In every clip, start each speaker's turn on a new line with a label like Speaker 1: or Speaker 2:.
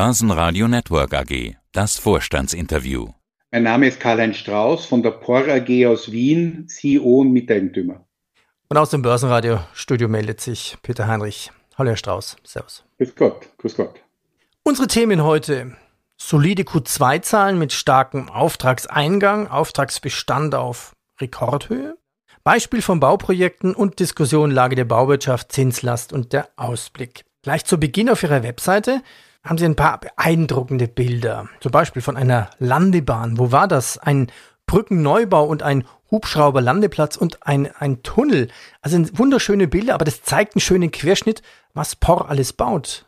Speaker 1: Börsenradio Network AG. Das Vorstandsinterview.
Speaker 2: Mein Name ist Karl-Heinz Strauß von der POR AG aus Wien, CEO und Miteigentümer.
Speaker 3: Und aus dem Börsenradio-Studio meldet sich Peter Heinrich. Hallo Herr Strauß, Servus.
Speaker 2: Grüß Gott, grüß Gott.
Speaker 3: Unsere Themen heute. Solide Q2-Zahlen mit starkem Auftragseingang, Auftragsbestand auf Rekordhöhe. Beispiel von Bauprojekten und Diskussion Lage der Bauwirtschaft, Zinslast und der Ausblick. Gleich zu Beginn auf Ihrer Webseite haben Sie ein paar beeindruckende Bilder. Zum Beispiel von einer Landebahn. Wo war das? Ein Brückenneubau und ein Hubschrauberlandeplatz und ein, ein Tunnel. Also wunderschöne Bilder, aber das zeigt einen schönen Querschnitt, was POR alles baut.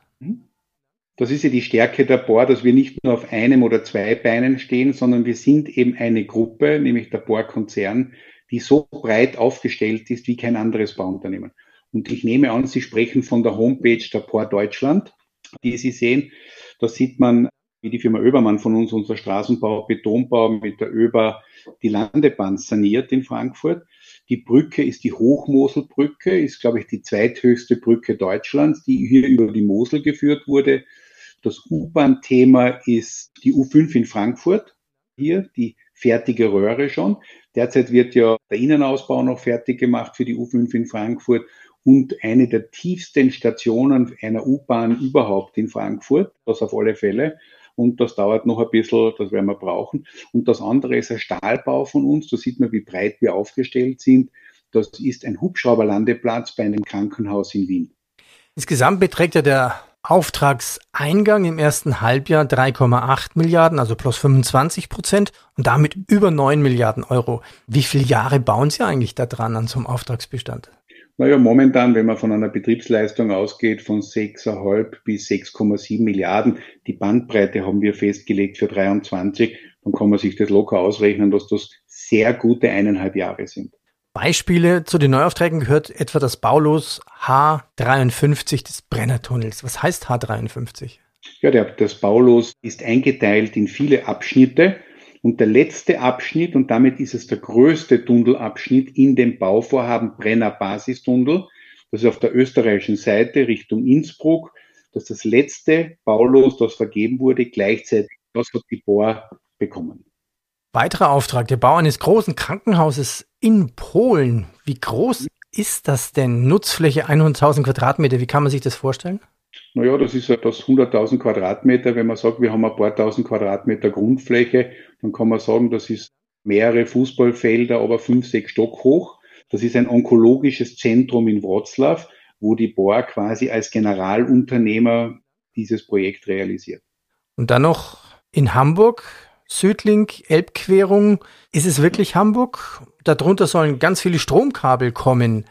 Speaker 2: Das ist ja die Stärke der POR, dass wir nicht nur auf einem oder zwei Beinen stehen, sondern wir sind eben eine Gruppe, nämlich der POR-Konzern, die so breit aufgestellt ist wie kein anderes Bauunternehmen. Und ich nehme an, Sie sprechen von der Homepage der POR Deutschland die Sie sehen. Da sieht man, wie die Firma Oebermann von uns, unser Straßenbau, Betonbau mit der Öber die Landebahn saniert in Frankfurt. Die Brücke ist die Hochmoselbrücke, ist, glaube ich, die zweithöchste Brücke Deutschlands, die hier über die Mosel geführt wurde. Das U-Bahn-Thema ist die U5 in Frankfurt. Hier die fertige Röhre schon. Derzeit wird ja der Innenausbau noch fertig gemacht für die U5 in Frankfurt und eine der tiefsten Stationen einer U-Bahn überhaupt in Frankfurt, das auf alle Fälle. Und das dauert noch ein bisschen, das werden wir brauchen. Und das andere ist ein Stahlbau von uns, da sieht man, wie breit wir aufgestellt sind. Das ist ein Hubschrauberlandeplatz bei einem Krankenhaus in Wien.
Speaker 3: Insgesamt beträgt ja der Auftragseingang im ersten Halbjahr 3,8 Milliarden, also plus 25 Prozent und damit über 9 Milliarden Euro. Wie viele Jahre bauen Sie eigentlich da dran an so einem Auftragsbestand?
Speaker 2: Naja, momentan, wenn man von einer Betriebsleistung ausgeht von 6,5 bis 6,7 Milliarden, die Bandbreite haben wir festgelegt für 23, dann kann man sich das locker ausrechnen, dass das sehr gute eineinhalb Jahre sind.
Speaker 3: Beispiele zu den Neuaufträgen gehört etwa das Baulos H53 des Brennertunnels. Was heißt H53?
Speaker 2: Ja, der, das Baulos ist eingeteilt in viele Abschnitte und der letzte Abschnitt, und damit ist es der größte Tunnelabschnitt in dem Bauvorhaben Brenner Basistunnel, das ist auf der österreichischen Seite Richtung Innsbruck, das ist das letzte Baulos, das vergeben wurde, gleichzeitig, das hat die Bohr bekommen.
Speaker 3: Weiterer Auftrag, der Bau eines großen Krankenhauses in Polen. Wie groß ist das denn? Nutzfläche 100.000 Quadratmeter, wie kann man sich das vorstellen?
Speaker 2: Naja, das ist ja das 100.000 Quadratmeter. Wenn man sagt, wir haben ein paar tausend Quadratmeter Grundfläche, dann kann man sagen, das ist mehrere Fußballfelder, aber fünf, sechs Stock hoch. Das ist ein onkologisches Zentrum in Wroclaw, wo die BOR quasi als Generalunternehmer dieses Projekt realisiert.
Speaker 3: Und dann noch in Hamburg, Südlink, Elbquerung. Ist es wirklich Hamburg? Darunter sollen ganz viele Stromkabel kommen.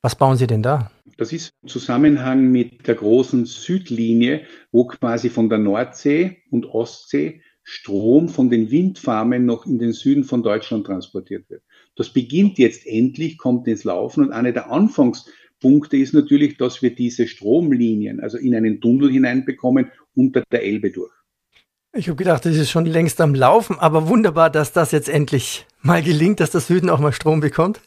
Speaker 3: Was bauen Sie denn da?
Speaker 2: Das ist im Zusammenhang mit der großen Südlinie, wo quasi von der Nordsee und Ostsee Strom von den Windfarmen noch in den Süden von Deutschland transportiert wird. Das beginnt jetzt endlich, kommt ins Laufen und einer der Anfangspunkte ist natürlich, dass wir diese Stromlinien, also in einen Tunnel hineinbekommen, unter der Elbe durch.
Speaker 3: Ich habe gedacht, das ist schon längst am Laufen, aber wunderbar, dass das jetzt endlich mal gelingt, dass der Süden auch mal Strom bekommt.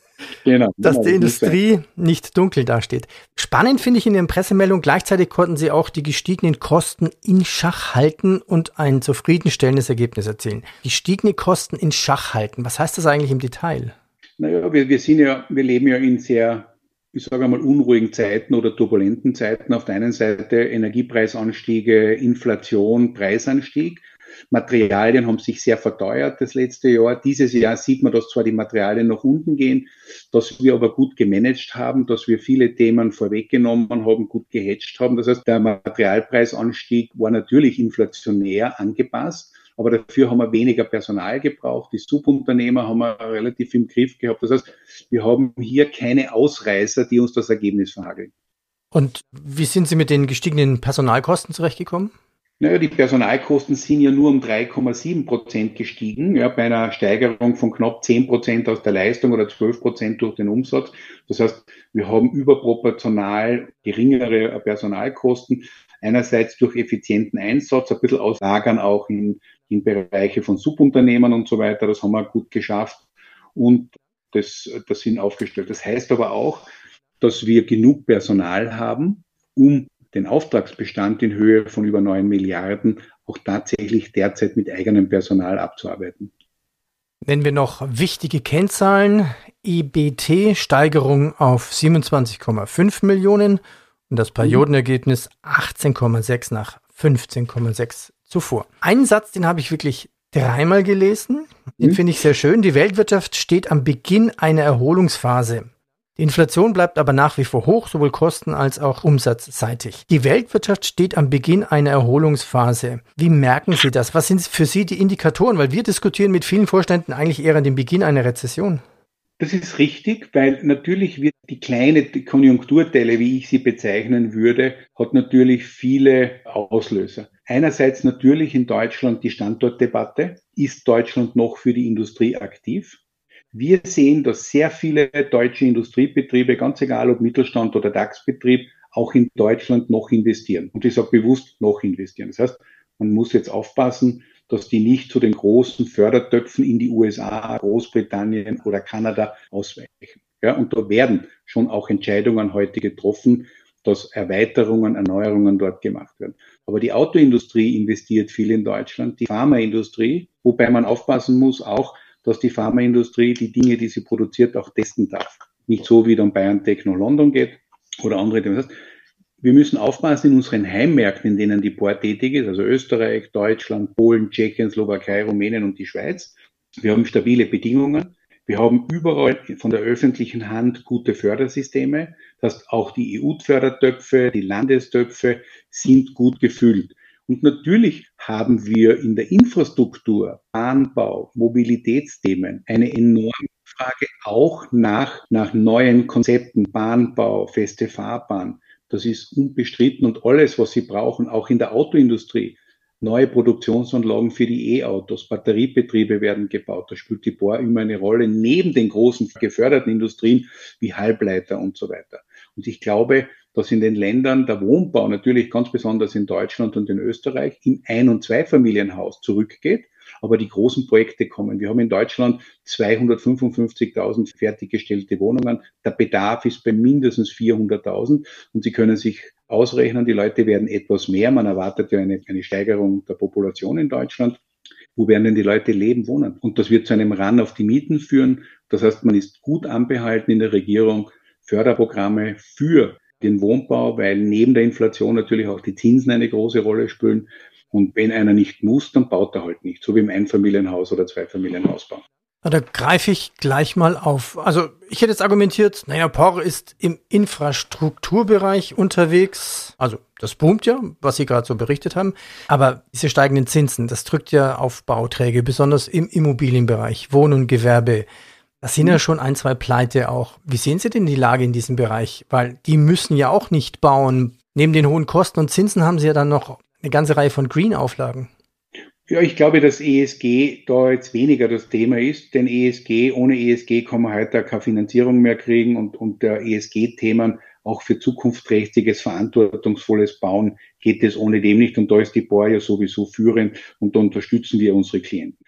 Speaker 3: Genau. Dass genau, die Industrie nicht dunkel dasteht. Spannend finde ich in der Pressemeldung, gleichzeitig konnten sie auch die gestiegenen Kosten in Schach halten und ein zufriedenstellendes Ergebnis erzielen. Gestiegene Kosten in Schach halten, was heißt das eigentlich im Detail?
Speaker 2: Naja, wir, wir sind ja, wir leben ja in sehr, ich sage einmal, unruhigen Zeiten oder turbulenten Zeiten. Auf der einen Seite Energiepreisanstiege, Inflation, Preisanstieg. Materialien haben sich sehr verteuert das letzte Jahr. Dieses Jahr sieht man, dass zwar die Materialien nach unten gehen, dass wir aber gut gemanagt haben, dass wir viele Themen vorweggenommen haben, gut gehatcht haben. Das heißt, der Materialpreisanstieg war natürlich inflationär angepasst. Aber dafür haben wir weniger Personal gebraucht. Die Subunternehmer haben wir relativ im Griff gehabt. Das heißt, wir haben hier keine Ausreißer, die uns das Ergebnis verhageln.
Speaker 3: Und wie sind Sie mit den gestiegenen Personalkosten zurechtgekommen?
Speaker 2: Naja, die Personalkosten sind ja nur um 3,7 Prozent gestiegen, ja, bei einer Steigerung von knapp 10 Prozent aus der Leistung oder 12 Prozent durch den Umsatz. Das heißt, wir haben überproportional geringere Personalkosten. Einerseits durch effizienten Einsatz, ein bisschen auslagern auch in, in Bereiche von Subunternehmern und so weiter. Das haben wir gut geschafft und das, das sind aufgestellt. Das heißt aber auch, dass wir genug Personal haben, um den Auftragsbestand in Höhe von über 9 Milliarden auch tatsächlich derzeit mit eigenem Personal abzuarbeiten.
Speaker 3: Nennen wir noch wichtige Kennzahlen. EBT Steigerung auf 27,5 Millionen und das Periodenergebnis 18,6 nach 15,6 zuvor. Einen Satz, den habe ich wirklich dreimal gelesen. Den mhm. finde ich sehr schön. Die Weltwirtschaft steht am Beginn einer Erholungsphase. Die Inflation bleibt aber nach wie vor hoch, sowohl kosten- als auch umsatzseitig. Die Weltwirtschaft steht am Beginn einer Erholungsphase. Wie merken Sie das? Was sind für Sie die Indikatoren? Weil wir diskutieren mit vielen Vorständen eigentlich eher an dem Beginn einer Rezession.
Speaker 2: Das ist richtig, weil natürlich wird die kleine Konjunkturtelle, wie ich sie bezeichnen würde, hat natürlich viele Auslöser. Einerseits natürlich in Deutschland die Standortdebatte. Ist Deutschland noch für die Industrie aktiv? Wir sehen, dass sehr viele deutsche Industriebetriebe, ganz egal ob Mittelstand oder DAX-Betrieb, auch in Deutschland noch investieren. Und ich sage bewusst noch investieren. Das heißt, man muss jetzt aufpassen, dass die nicht zu den großen Fördertöpfen in die USA, Großbritannien oder Kanada ausweichen. Ja, und da werden schon auch Entscheidungen heute getroffen, dass Erweiterungen, Erneuerungen dort gemacht werden. Aber die Autoindustrie investiert viel in Deutschland, die Pharmaindustrie, wobei man aufpassen muss auch, dass die Pharmaindustrie die Dinge, die sie produziert, auch testen darf. Nicht so, wie dann Bayern Techno London geht oder andere. Das heißt, wir müssen aufpassen in unseren Heimmärkten, in denen die POR tätig ist, also Österreich, Deutschland, Polen, Tschechien, Slowakei, Rumänien und die Schweiz. Wir haben stabile Bedingungen. Wir haben überall von der öffentlichen Hand gute Fördersysteme. Das heißt, auch die EU-Fördertöpfe, die Landestöpfe sind gut gefüllt. Und natürlich haben wir in der Infrastruktur, Bahnbau, Mobilitätsthemen eine enorme Frage auch nach, nach neuen Konzepten, Bahnbau, feste Fahrbahn. Das ist unbestritten und alles, was Sie brauchen, auch in der Autoindustrie. Neue Produktionsanlagen für die E-Autos, Batteriebetriebe werden gebaut. Da spielt die Bohr immer eine Rolle neben den großen geförderten Industrien wie Halbleiter und so weiter. Und ich glaube, dass in den Ländern der Wohnbau natürlich ganz besonders in Deutschland und in Österreich im Ein- und Zweifamilienhaus zurückgeht aber die großen Projekte kommen. Wir haben in Deutschland 255.000 fertiggestellte Wohnungen. Der Bedarf ist bei mindestens 400.000 und Sie können sich ausrechnen, die Leute werden etwas mehr. Man erwartet ja eine, eine Steigerung der Population in Deutschland. Wo werden denn die Leute leben, wohnen? Und das wird zu einem Run auf die Mieten führen. Das heißt, man ist gut anbehalten in der Regierung, Förderprogramme für den Wohnbau, weil neben der Inflation natürlich auch die Zinsen eine große Rolle spielen. Und wenn einer nicht muss, dann baut er halt nicht, so wie im Einfamilienhaus oder Zweifamilienhausbau.
Speaker 3: Da greife ich gleich mal auf. Also ich hätte jetzt argumentiert, naja, POR ist im Infrastrukturbereich unterwegs. Also das boomt ja, was Sie gerade so berichtet haben. Aber diese steigenden Zinsen, das drückt ja auf Bauträge, besonders im Immobilienbereich, Wohn- und Gewerbe. Das sind ja mhm. schon ein, zwei Pleite auch. Wie sehen Sie denn die Lage in diesem Bereich? Weil die müssen ja auch nicht bauen. Neben den hohen Kosten und Zinsen haben sie ja dann noch eine ganze Reihe von Green-Auflagen.
Speaker 2: Ja, ich glaube, dass ESG da jetzt weniger das Thema ist, denn ESG, ohne ESG kann man heute keine Finanzierung mehr kriegen und, und der ESG-Themen auch für zukunftsträchtiges, verantwortungsvolles Bauen geht es ohne dem nicht und da ist die BOR ja sowieso führend und da unterstützen wir unsere Klienten.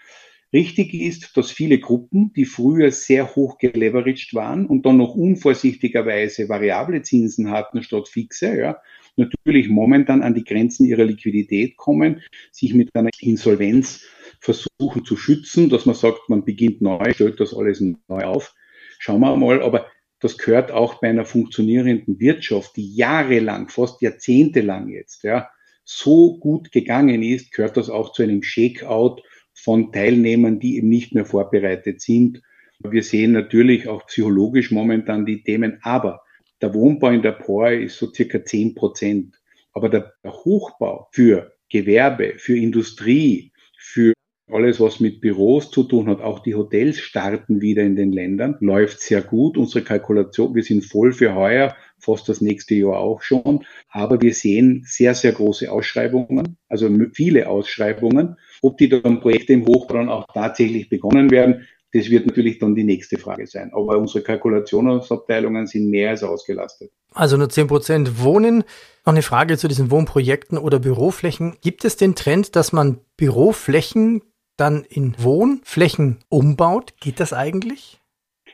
Speaker 2: Richtig ist, dass viele Gruppen, die früher sehr hoch geleveraged waren und dann noch unvorsichtigerweise variable Zinsen hatten statt fixe, ja, natürlich momentan an die Grenzen ihrer Liquidität kommen, sich mit einer Insolvenz versuchen zu schützen, dass man sagt, man beginnt neu, stellt das alles neu auf. Schauen wir mal, aber das gehört auch bei einer funktionierenden Wirtschaft, die jahrelang, fast jahrzehntelang jetzt, ja, so gut gegangen ist, gehört das auch zu einem Shakeout von Teilnehmern, die eben nicht mehr vorbereitet sind. Wir sehen natürlich auch psychologisch momentan die Themen, aber der Wohnbau in der POR ist so circa zehn Prozent. Aber der Hochbau für Gewerbe, für Industrie, für alles, was mit Büros zu tun hat, auch die Hotels starten wieder in den Ländern, läuft sehr gut. Unsere Kalkulation, wir sind voll für heuer, fast das nächste Jahr auch schon. Aber wir sehen sehr, sehr große Ausschreibungen, also viele Ausschreibungen. Ob die dann Projekte im Hochbau auch tatsächlich begonnen werden, das wird natürlich dann die nächste Frage sein. Aber unsere Kalkulationsabteilungen sind mehr als ausgelastet.
Speaker 3: Also nur 10 Prozent Wohnen. Noch eine Frage zu diesen Wohnprojekten oder Büroflächen. Gibt es den Trend, dass man Büroflächen dann in Wohnflächen umbaut? Geht das eigentlich?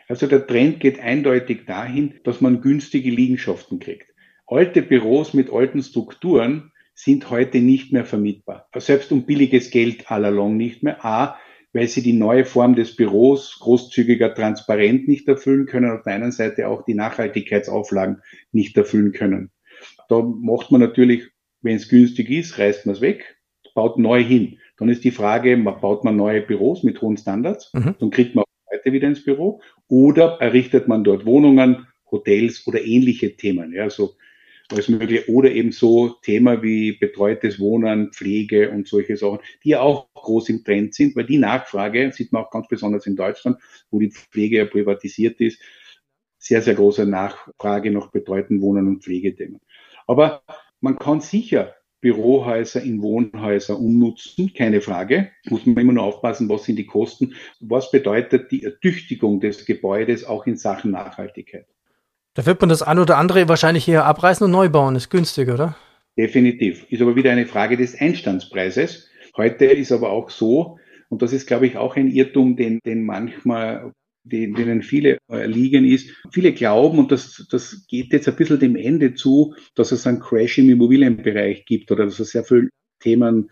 Speaker 2: Also der Trend geht eindeutig dahin, dass man günstige Liegenschaften kriegt. Alte Büros mit alten Strukturen sind heute nicht mehr vermietbar. Selbst um billiges Geld allalong nicht mehr. A, weil sie die neue Form des Büros großzügiger, transparent nicht erfüllen können, auf der einen Seite auch die Nachhaltigkeitsauflagen nicht erfüllen können. Da macht man natürlich, wenn es günstig ist, reißt man es weg, baut neu hin. Dann ist die Frage, baut man neue Büros mit hohen Standards, mhm. dann kriegt man auch Leute wieder ins Büro, oder errichtet man dort Wohnungen, Hotels oder ähnliche Themen. Ja, so alles Mögliche. Oder eben so Thema wie betreutes Wohnen, Pflege und solche Sachen, die ja auch groß im Trend sind, weil die Nachfrage, sieht man auch ganz besonders in Deutschland, wo die Pflege ja privatisiert ist, sehr, sehr große Nachfrage nach betreuten Wohnen und Pflegethemen. Aber man kann sicher Bürohäuser in Wohnhäuser umnutzen, keine Frage. Muss man immer nur aufpassen, was sind die Kosten, was bedeutet die Ertüchtigung des Gebäudes auch in Sachen Nachhaltigkeit.
Speaker 3: Da wird man das ein oder andere wahrscheinlich hier abreißen und neu bauen. Ist günstig, oder?
Speaker 2: Definitiv. Ist aber wieder eine Frage des Einstandspreises. Heute ist aber auch so, und das ist, glaube ich, auch ein Irrtum, den, den manchmal, denen viele erliegen ist. Viele glauben, und das, das geht jetzt ein bisschen dem Ende zu, dass es einen Crash im Immobilienbereich gibt oder dass es sehr viele Themen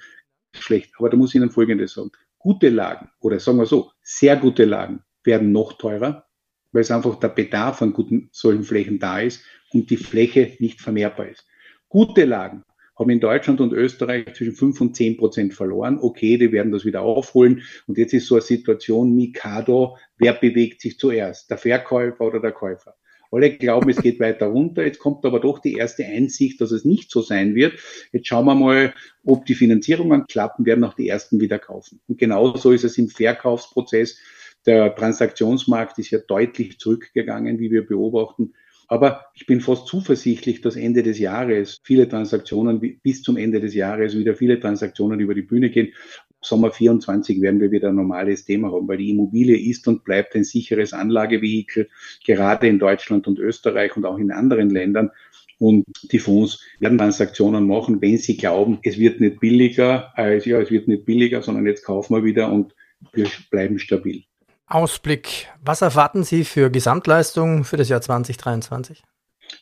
Speaker 2: schlecht. Aber da muss ich Ihnen Folgendes sagen. Gute Lagen, oder sagen wir so, sehr gute Lagen werden noch teurer, weil es einfach der Bedarf an guten solchen Flächen da ist und die Fläche nicht vermehrbar ist. Gute Lagen haben in Deutschland und Österreich zwischen 5 und 10 Prozent verloren. Okay, die werden das wieder aufholen. Und jetzt ist so eine Situation, Mikado, wer bewegt sich zuerst? Der Verkäufer oder der Käufer? Alle glauben, es geht weiter runter. Jetzt kommt aber doch die erste Einsicht, dass es nicht so sein wird. Jetzt schauen wir mal, ob die Finanzierungen klappen, werden auch die ersten wieder kaufen. Und genauso ist es im Verkaufsprozess. Der Transaktionsmarkt ist ja deutlich zurückgegangen, wie wir beobachten. Aber ich bin fast zuversichtlich, dass Ende des Jahres viele Transaktionen bis zum Ende des Jahres wieder viele Transaktionen über die Bühne gehen. Sommer 24 werden wir wieder ein normales Thema haben, weil die Immobilie ist und bleibt ein sicheres Anlagevehikel, gerade in Deutschland und Österreich und auch in anderen Ländern. Und die Fonds werden Transaktionen machen, wenn sie glauben, es wird nicht billiger, also ja, es wird nicht billiger, sondern jetzt kaufen wir wieder und wir bleiben stabil.
Speaker 3: Ausblick. Was erwarten Sie für Gesamtleistung für das Jahr 2023?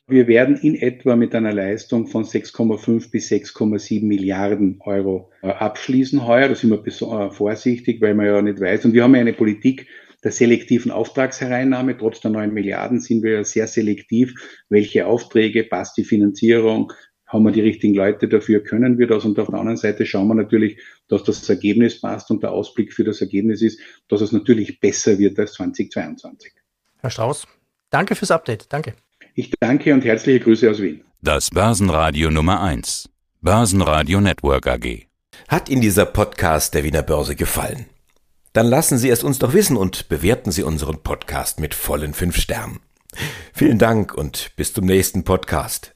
Speaker 2: Wir werden in etwa mit einer Leistung von 6,5 bis 6,7 Milliarden Euro äh, abschließen heuer. Da sind wir äh, vorsichtig, weil man ja nicht weiß. Und wir haben ja eine Politik der selektiven Auftragshereinnahme. Trotz der 9 Milliarden sind wir ja sehr selektiv, welche Aufträge, passt die Finanzierung, haben wir die richtigen Leute dafür, können wir das. Und auf der anderen Seite schauen wir natürlich, dass das Ergebnis passt und der Ausblick für das Ergebnis ist, dass es natürlich besser wird als 2022.
Speaker 3: Herr Strauß, danke fürs Update. Danke.
Speaker 2: Ich danke und herzliche Grüße aus Wien.
Speaker 1: Das Börsenradio Nummer 1. Börsenradio Network AG.
Speaker 4: Hat Ihnen dieser Podcast der Wiener Börse gefallen? Dann lassen Sie es uns doch wissen und bewerten Sie unseren Podcast mit vollen fünf Sternen. Vielen Dank und bis zum nächsten Podcast.